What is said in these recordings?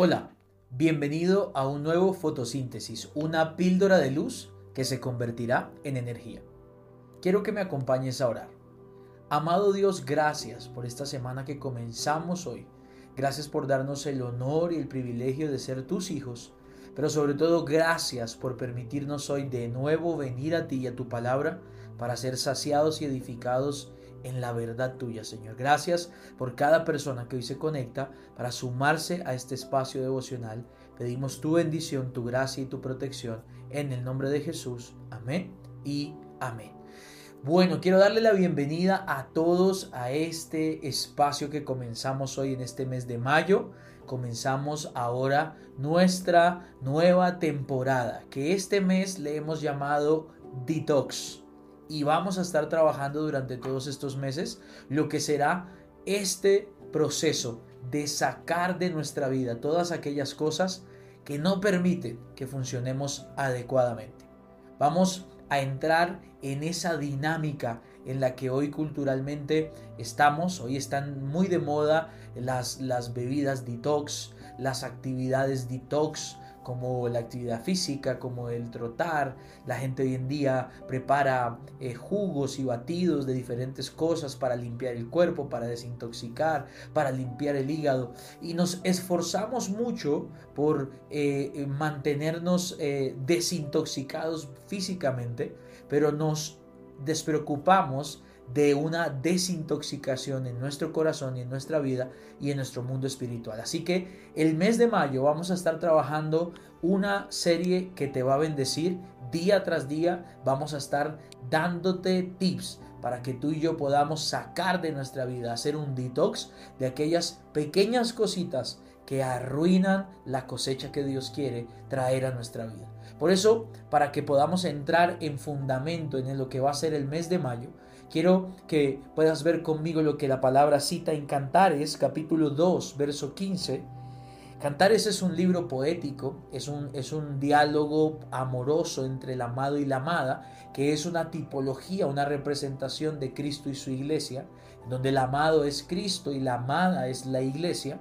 Hola, bienvenido a un nuevo fotosíntesis, una píldora de luz que se convertirá en energía. Quiero que me acompañes a orar. Amado Dios, gracias por esta semana que comenzamos hoy. Gracias por darnos el honor y el privilegio de ser tus hijos. Pero sobre todo gracias por permitirnos hoy de nuevo venir a ti y a tu palabra para ser saciados y edificados en la verdad tuya, Señor. Gracias por cada persona que hoy se conecta para sumarse a este espacio devocional. Pedimos tu bendición, tu gracia y tu protección en el nombre de Jesús. Amén y amén. Bueno, quiero darle la bienvenida a todos a este espacio que comenzamos hoy en este mes de mayo. Comenzamos ahora nuestra nueva temporada, que este mes le hemos llamado Detox y vamos a estar trabajando durante todos estos meses lo que será este proceso de sacar de nuestra vida todas aquellas cosas que no permiten que funcionemos adecuadamente. Vamos a entrar en esa dinámica en la que hoy culturalmente estamos. Hoy están muy de moda las, las bebidas detox, las actividades detox, como la actividad física, como el trotar. La gente hoy en día prepara eh, jugos y batidos de diferentes cosas para limpiar el cuerpo, para desintoxicar, para limpiar el hígado. Y nos esforzamos mucho por eh, eh, mantenernos desintoxicados físicamente, pero nos despreocupamos de una desintoxicación en nuestro corazón y en nuestra vida y en nuestro mundo espiritual. Así que el mes de mayo vamos a estar trabajando una serie que te va a bendecir día tras día. Vamos a estar dándote tips para que tú y yo podamos sacar de nuestra vida, hacer un detox de aquellas pequeñas cositas que arruinan la cosecha que Dios quiere traer a nuestra vida. Por eso, para que podamos entrar en fundamento en lo que va a ser el mes de mayo, Quiero que puedas ver conmigo lo que la palabra cita en Cantares, capítulo 2, verso 15. Cantares es un libro poético, es un, es un diálogo amoroso entre el amado y la amada, que es una tipología, una representación de Cristo y su iglesia, donde el amado es Cristo y la amada es la iglesia.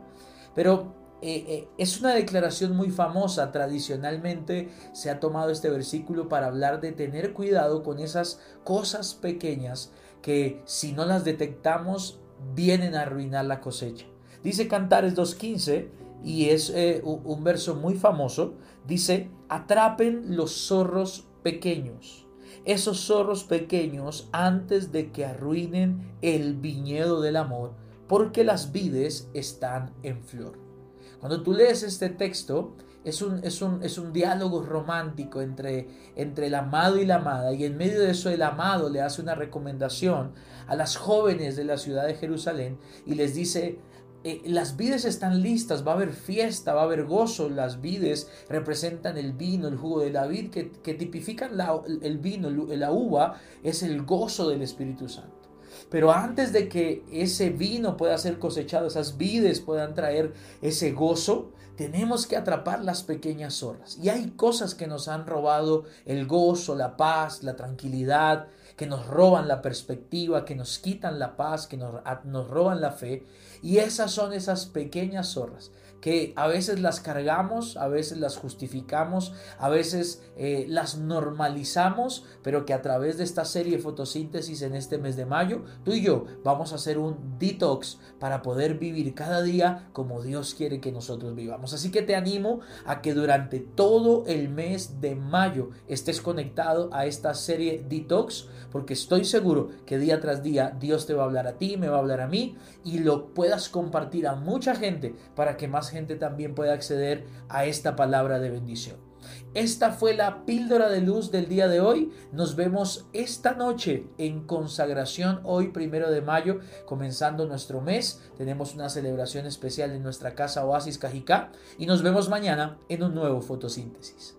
Pero eh, eh, es una declaración muy famosa. Tradicionalmente se ha tomado este versículo para hablar de tener cuidado con esas cosas pequeñas que si no las detectamos vienen a arruinar la cosecha. Dice Cantares 2.15 y es eh, un verso muy famoso. Dice, atrapen los zorros pequeños esos zorros pequeños antes de que arruinen el viñedo del amor, porque las vides están en flor. Cuando tú lees este texto, es un, es un, es un diálogo romántico entre, entre el amado y la amada, y en medio de eso el amado le hace una recomendación a las jóvenes de la ciudad de Jerusalén y les dice, eh, las vides están listas, va a haber fiesta, va a haber gozo. Las vides representan el vino, el jugo de la vid, que, que tipifican el vino, la uva, es el gozo del Espíritu Santo. Pero antes de que ese vino pueda ser cosechado, esas vides puedan traer ese gozo, tenemos que atrapar las pequeñas zorras. Y hay cosas que nos han robado el gozo, la paz, la tranquilidad, que nos roban la perspectiva, que nos quitan la paz, que nos, roban la fe. Y esas son esas pequeñas zorras que a veces las cargamos, a veces las justificamos, a veces eh, las normalizamos, pero que a través de esta serie de fotosíntesis en este mes de mayo, tú y yo vamos a hacer un detox para poder vivir cada día como Dios quiere que nosotros vivamos. Así que te animo a que durante todo el mes de mayo estés conectado a esta serie detox, porque estoy seguro que día tras día Dios te va a hablar a ti, me va a hablar a mí y lo puedas compartir a mucha gente para que más gente también puede acceder a esta palabra de bendición. Esta fue la píldora de luz del día de hoy. Nos vemos esta noche en consagración, hoy primero de mayo, comenzando nuestro mes. Tenemos una celebración especial en nuestra casa Oasis Cajicá y nos vemos mañana en un nuevo fotosíntesis.